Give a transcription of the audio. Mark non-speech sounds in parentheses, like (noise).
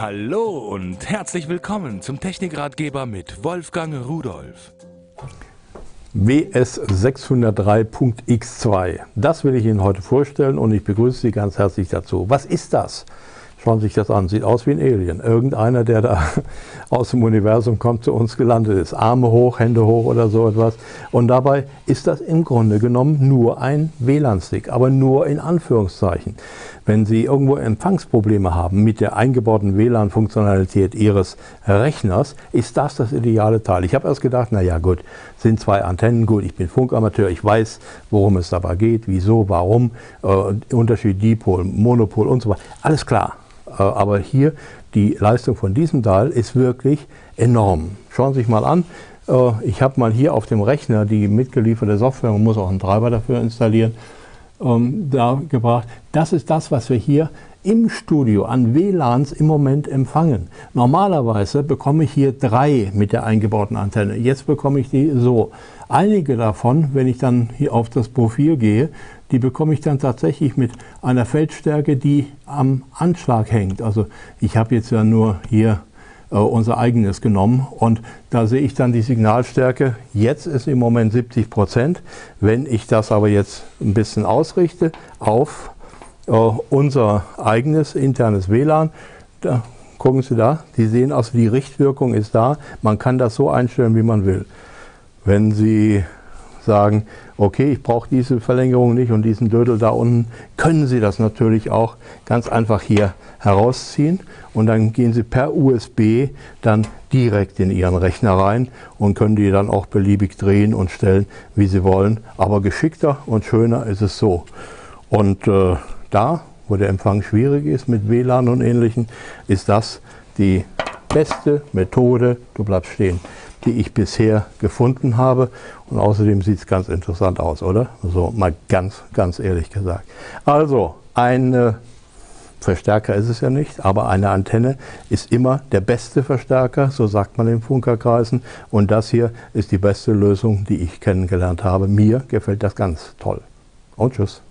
Hallo und herzlich willkommen zum Technikratgeber mit Wolfgang Rudolf. WS603.x2. Das will ich Ihnen heute vorstellen und ich begrüße Sie ganz herzlich dazu. Was ist das? Sie sich das an. Sieht aus wie ein Alien. Irgendeiner, der da (laughs) aus dem Universum kommt, zu uns gelandet ist. Arme hoch, Hände hoch oder so etwas. Und dabei ist das im Grunde genommen nur ein WLAN-Stick, aber nur in Anführungszeichen. Wenn Sie irgendwo Empfangsprobleme haben mit der eingebauten WLAN-Funktionalität Ihres Rechners, ist das das ideale Teil. Ich habe erst gedacht, naja gut, sind zwei Antennen, gut, ich bin Funkamateur, ich weiß, worum es dabei geht, wieso, warum, äh, Unterschied Dipol, Monopol und so weiter. Alles klar. Äh, aber hier die Leistung von diesem Teil ist wirklich enorm. Schauen Sie sich mal an. Äh, ich habe mal hier auf dem Rechner die mitgelieferte Software, man muss auch einen Treiber dafür installieren, ähm, da gebracht. Das ist das, was wir hier im Studio an WLANs im Moment empfangen. Normalerweise bekomme ich hier drei mit der eingebauten Antenne. Jetzt bekomme ich die so. Einige davon, wenn ich dann hier auf das Profil gehe, die bekomme ich dann tatsächlich mit einer Feldstärke, die am Anschlag hängt. Also ich habe jetzt ja nur hier äh, unser eigenes genommen und da sehe ich dann die Signalstärke. Jetzt ist im Moment 70 Prozent. Wenn ich das aber jetzt ein bisschen ausrichte auf unser eigenes internes WLAN, da gucken Sie da, die sehen also die Richtwirkung ist da. Man kann das so einstellen, wie man will. Wenn Sie sagen, okay, ich brauche diese Verlängerung nicht und diesen Dödel da unten, können Sie das natürlich auch ganz einfach hier herausziehen und dann gehen Sie per USB dann direkt in Ihren Rechner rein und können die dann auch beliebig drehen und stellen, wie Sie wollen. Aber geschickter und schöner ist es so. Und äh, da, wo der Empfang schwierig ist mit WLAN und ähnlichen, ist das die beste Methode, du bleibst stehen, die ich bisher gefunden habe. Und außerdem sieht es ganz interessant aus, oder? So mal ganz, ganz ehrlich gesagt. Also, ein Verstärker ist es ja nicht, aber eine Antenne ist immer der beste Verstärker, so sagt man in Funkerkreisen. Und das hier ist die beste Lösung, die ich kennengelernt habe. Mir gefällt das ganz toll. Und tschüss.